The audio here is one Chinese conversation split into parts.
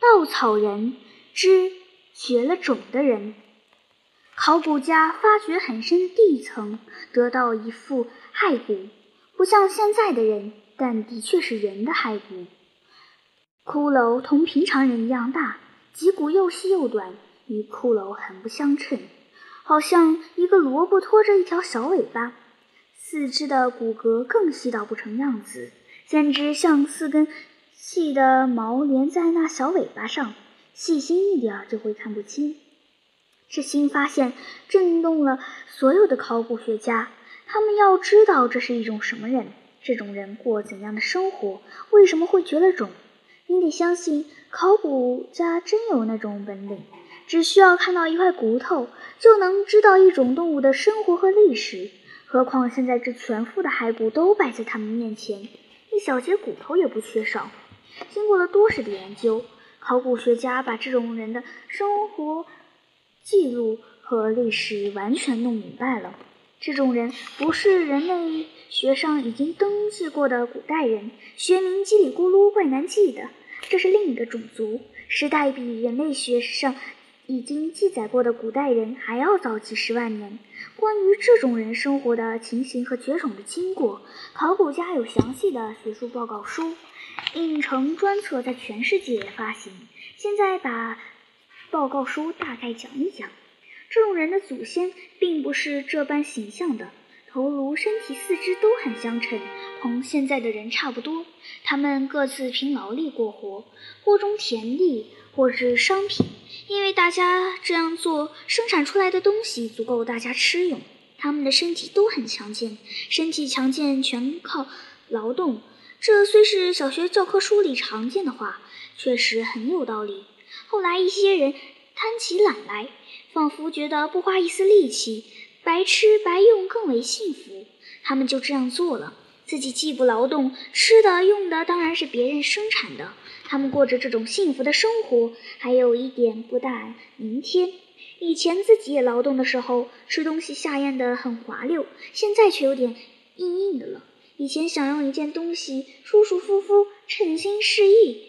稻草人之绝了种的人。考古家发掘很深的地层，得到一副骸骨，不像现在的人，但的确是人的骸骨。骷髅同平常人一样大，脊骨又细又短，与骷髅很不相称，好像一个萝卜拖着一条小尾巴。四肢的骨骼更细到不成样子，简直像四根细的毛连在那小尾巴上，细心一点就会看不清。这新发现震动了所有的考古学家，他们要知道这是一种什么人，这种人过怎样的生活，为什么会绝了种。你得相信，考古家真有那种本领，只需要看到一块骨头，就能知道一种动物的生活和历史。何况现在这全副的骸骨都摆在他们面前，一小节骨头也不缺少。经过了多时的研究，考古学家把这种人的生活。记录和历史完全弄明白了。这种人不是人类学上已经登记过的古代人，学名叽里咕噜怪难记的。这是另一个种族，时代比人类学上已经记载过的古代人还要早几十万年。关于这种人生活的情形和绝种的经过，考古家有详细的学术报告书，印成专册，在全世界发行。现在把。报告书大概讲一讲，这种人的祖先并不是这般形象的，头颅、身体、四肢都很相称，同现在的人差不多。他们各自凭劳力过活，或种田地，或制商品，因为大家这样做，生产出来的东西足够大家吃用。他们的身体都很强健，身体强健全靠劳动。这虽是小学教科书里常见的话，确实很有道理。后来，一些人贪起懒来，仿佛觉得不花一丝力气，白吃白用更为幸福。他们就这样做了，自己既不劳动，吃的用的当然是别人生产的。他们过着这种幸福的生活，还有一点不大明天。以前自己也劳动的时候，吃东西下咽的很滑溜，现在却有点硬硬的了。以前想用一件东西舒舒服服，称心适意。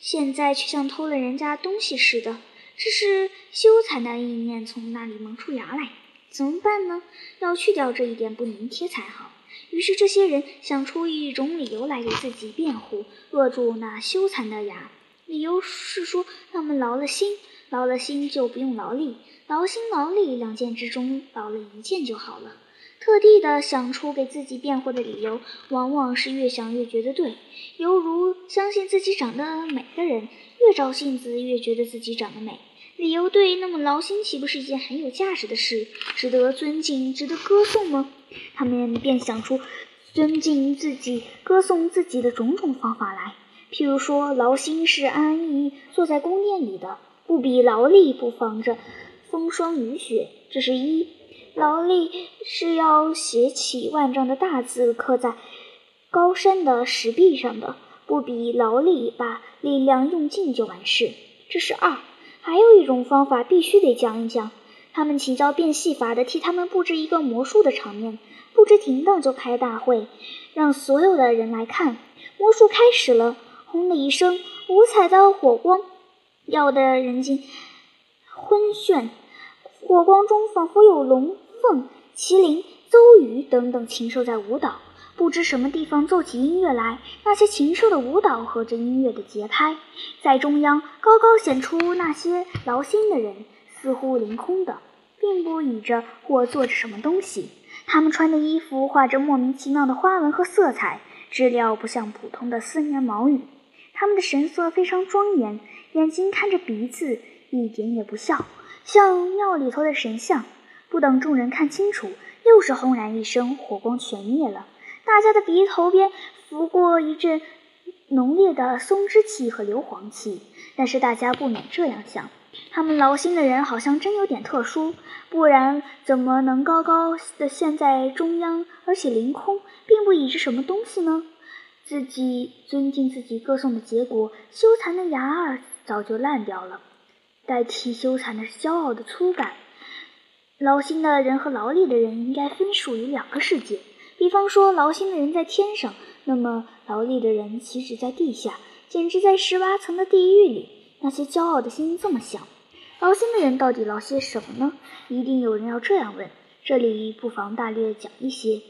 现在却像偷了人家东西似的，这是羞惭的意念从那里萌出芽来。怎么办呢？要去掉这一点不粘贴才好。于是这些人想出一种理由来给自己辩护，扼住那羞惭的芽。理由是说他们劳了心，劳了心就不用劳力，劳心劳力两件之中劳了一件就好了。特地的想出给自己辩护的理由，往往是越想越觉得对。犹如相信自己长得美的人，越照镜子越觉得自己长得美。理由对，那么劳心岂不是一件很有价值的事，值得尊敬，值得歌颂吗？他们便想出尊敬自己、歌颂自己的种种方法来。譬如说，劳心是安安逸逸坐在宫殿里的，不比劳力不防着风霜雨雪，这是一。劳力是要写起万丈的大字刻在高山的石壁上的，不比劳力把力量用尽就完事。这是二。还有一种方法必须得讲一讲。他们请教变戏法的替他们布置一个魔术的场面，布置停当就开大会，让所有的人来看。魔术开始了，轰的一声，五彩的火光耀得人间昏眩。火光中仿佛有龙凤、麒麟、邹鱼等等禽兽在舞蹈，不知什么地方奏起音乐来。那些禽兽的舞蹈和着音乐的节拍，在中央高高显出那些劳心的人，似乎凌空的，并不倚着或坐着什么东西。他们穿的衣服画着莫名其妙的花纹和色彩，质料不像普通的丝棉毛羽。他们的神色非常庄严，眼睛看着鼻子，一点也不笑。像庙里头的神像，不等众人看清楚，又是轰然一声，火光全灭了。大家的鼻头边拂过一阵浓烈的松脂气和硫磺气，但是大家不免这样想：他们劳心的人好像真有点特殊，不然怎么能高高的现在中央，而且凌空，并不倚着什么东西呢？自己尊敬自己歌颂的结果，修残的牙儿早就烂掉了。代替羞惭的是骄傲的粗感。劳心的人和劳力的人应该分属于两个世界。比方说，劳心的人在天上，那么劳力的人岂止在地下，简直在十八层的地狱里。那些骄傲的心这么想：劳心的人到底劳些什么呢？一定有人要这样问。这里不妨大略讲一些。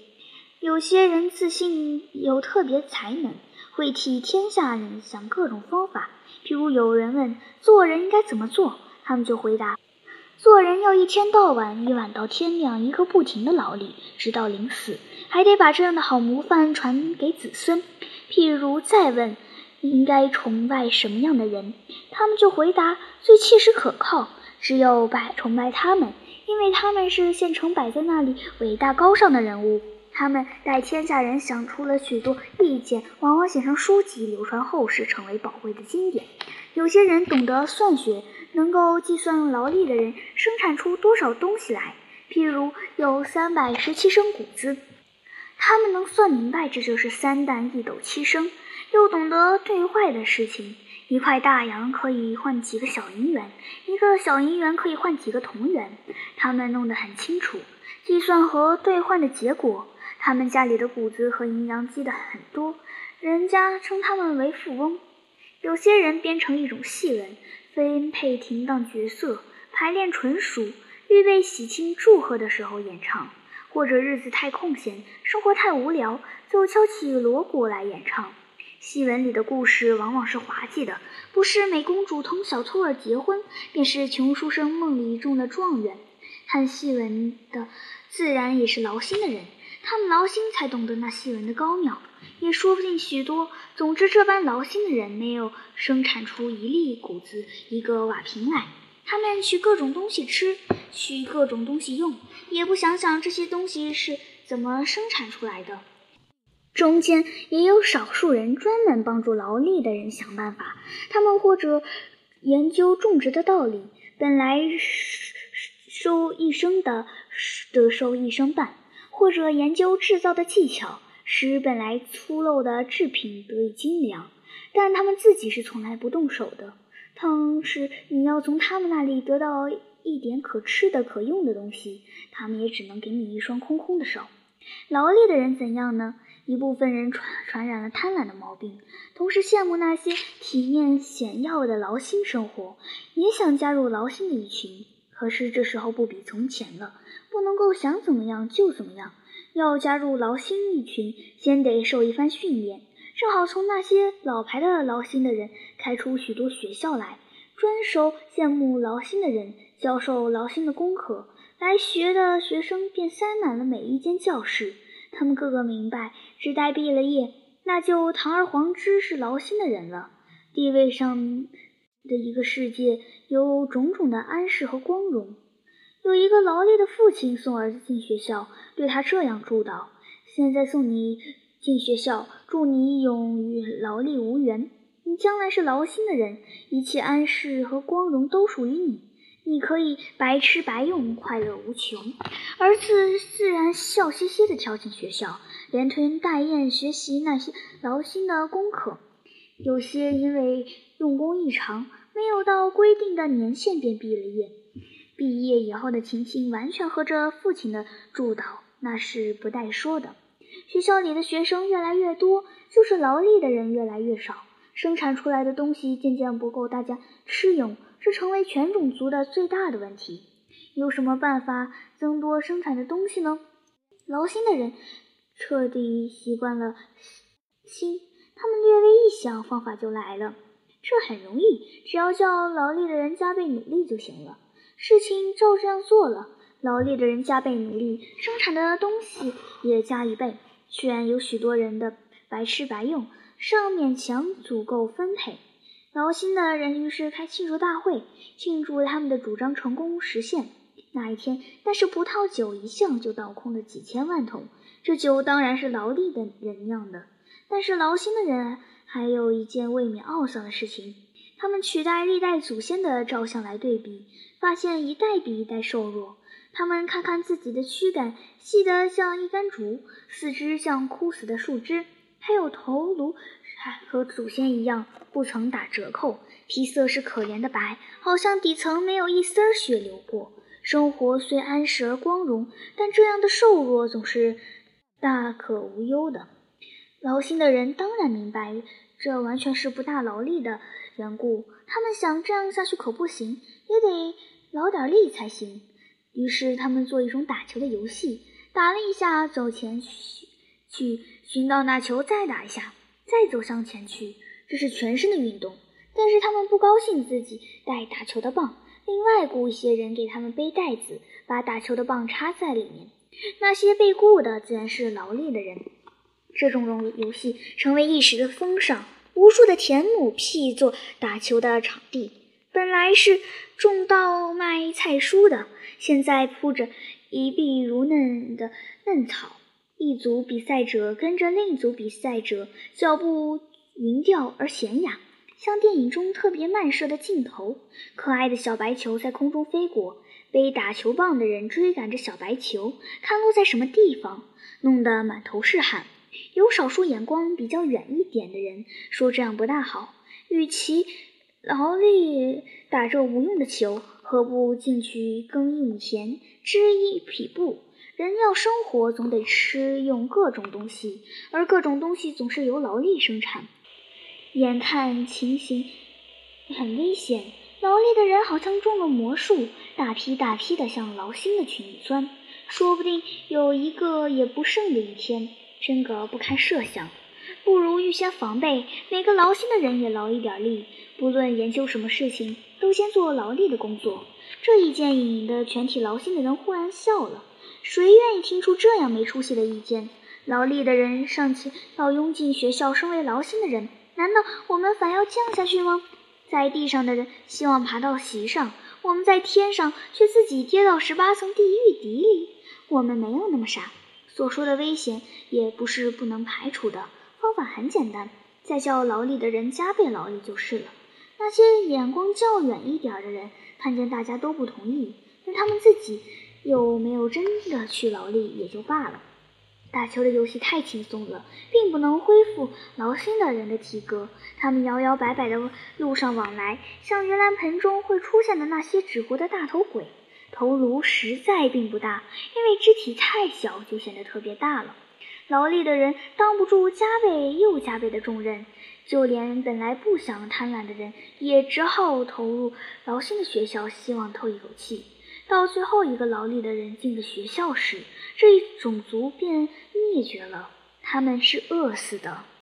有些人自信有特别才能，会替天下人想各种方法。譬如有人问做人应该怎么做，他们就回答：做人要一天到晚，一晚到天亮，一个不停的劳力，直到临死，还得把这样的好模范传给子孙。譬如再问应该崇拜什么样的人，他们就回答最切实可靠，只有拜崇拜他们，因为他们是现成摆在那里伟大高尚的人物。他们代天下人想出了许多意见，往往写成书籍，流传后世，成为宝贵的经典。有些人懂得算学，能够计算劳力的人生产出多少东西来。譬如有三百十七升谷子，他们能算明白这就是三担一斗七升，又懂得兑换的事情。一块大洋可以换几个小银元，一个小银元可以换几个铜元。他们弄得很清楚，计算和兑换的结果。他们家里的谷子和银洋积的很多，人家称他们为富翁。有些人编成一种戏文，分配停当角色，排练纯熟，预备喜庆祝贺的时候演唱；或者日子太空闲，生活太无聊，就敲起锣鼓来演唱。戏文里的故事往往是滑稽的，不是美公主同小偷儿结婚，便是穷书生梦里中的状元。看戏文的，自然也是劳心的人。他们劳心才懂得那戏文的高妙，也说不定许多。总之，这般劳心的人没有生产出一粒谷子、一个瓦瓶来。他们取各种东西吃，取各种东西用，也不想想这些东西是怎么生产出来的。中间也有少数人专门帮助劳力的人想办法。他们或者研究种植的道理，本来收一升的，得收一升半。或者研究制造的技巧，使本来粗陋的制品得以精良，但他们自己是从来不动手的。倘是你要从他们那里得到一点可吃的、可用的东西，他们也只能给你一双空空的手。劳力的人怎样呢？一部分人传传染了贪婪的毛病，同时羡慕那些体面显要的劳心生活，也想加入劳心的一群。可是这时候不比从前了。不能够想怎么样就怎么样，要加入劳心一群，先得受一番训练。正好从那些老牌的劳心的人开出许多学校来，专收羡慕劳心的人教授劳心的功课。来学的学生便塞满了每一间教室。他们个个明白，只待毕了业，那就堂而皇之是劳心的人了。地位上的一个世界，有种种的安适和光荣。有一个劳力的父亲送儿子进学校，对他这样祝祷：“现在送你进学校，祝你永与劳力无缘。你将来是劳心的人，一切安适和光荣都属于你。你可以白吃白用，快乐无穷。”儿子自然笑嘻嘻地跳进学校，连推带咽学习那些劳心的功课。有些因为用功异常，没有到规定的年限便毕了业。毕业以后的情形完全和这父亲的祝祷那是不待说的。学校里的学生越来越多，就是劳力的人越来越少，生产出来的东西渐渐不够大家吃用，这成为全种族的最大的问题。有什么办法增多生产的东西呢？劳心的人彻底习惯了心，他们略微一想，方法就来了。这很容易，只要叫劳力的人加倍努力就行了。事情照这样做了，劳力的人加倍努力，生产的东西也加一倍。虽然有许多人的白吃白用，尚勉强足够分配。劳心的人于是开庆祝大会，庆祝他们的主张成功实现。那一天，但是葡萄酒一向就倒空了几千万桶，这酒当然是劳力的人酿的。但是劳心的人还有一件未免懊丧的事情。他们取代历代祖先的照相来对比，发现一代比一代瘦弱。他们看看自己的躯干，细得像一根竹，四肢像枯死的树枝，还有头颅和祖先一样不曾打折扣，皮色是可怜的白，好像底层没有一丝血流过。生活虽安适而光荣，但这样的瘦弱总是大可无忧的。劳心的人当然明白，这完全是不大劳力的。缘故，他们想这样下去可不行，也得劳点力才行。于是他们做一种打球的游戏，打了一下，走前去去寻到那球，再打一下，再走向前去，这是全身的运动。但是他们不高兴自己带打球的棒，另外雇一些人给他们背袋子，把打球的棒插在里面。那些被雇的自然是劳力的人。这种游游戏成为一时的风尚，无数的田亩辟作打球的场地。本来是种稻卖菜蔬的，现在铺着一碧如嫩的嫩草。一组比赛者跟着另一组比赛者，脚步匀调而娴雅。像电影中特别慢射的镜头，可爱的小白球在空中飞过，被打球棒的人追赶着小白球，看落在什么地方，弄得满头是汗。有少数眼光比较远一点的人说这样不大好，与其劳力打这无用的球，何不进去耕一亩田，织一匹布？人要生活，总得吃用各种东西，而各种东西总是由劳力生产。眼看情形很危险，劳力的人好像中了魔术，大批大批的向劳心的群里钻，说不定有一个也不剩的一天，真个不堪设想。不如预先防备，每个劳心的人也劳一点力，不论研究什么事情，都先做劳力的工作。这一建议引得全体劳心的人忽然笑了。谁愿意听出这样没出息的意见？劳力的人尚且要拥进学校，身为劳心的人。难道我们反要降下去吗？在地上的人希望爬到席上，我们在天上却自己跌到十八层地狱底里。我们没有那么傻。所说的危险也不是不能排除的，方法很简单，再叫劳力的人加倍劳力就是了。那些眼光较远一点的人，看见大家都不同意，但他们自己又没有真的去劳力，也就罢了。打球的游戏太轻松了，并不能恢复劳心的人的体格。他们摇摇摆摆的路上往来，像盂兰盆中会出现的那些纸糊的大头鬼。头颅实在并不大，因为肢体太小，就显得特别大了。劳力的人当不住加倍又加倍的重任，就连本来不想贪婪的人，也只好投入劳心的学校，希望透一口气。到最后一个劳力的人进了学校时，这一种族便灭绝了，他们是饿死的。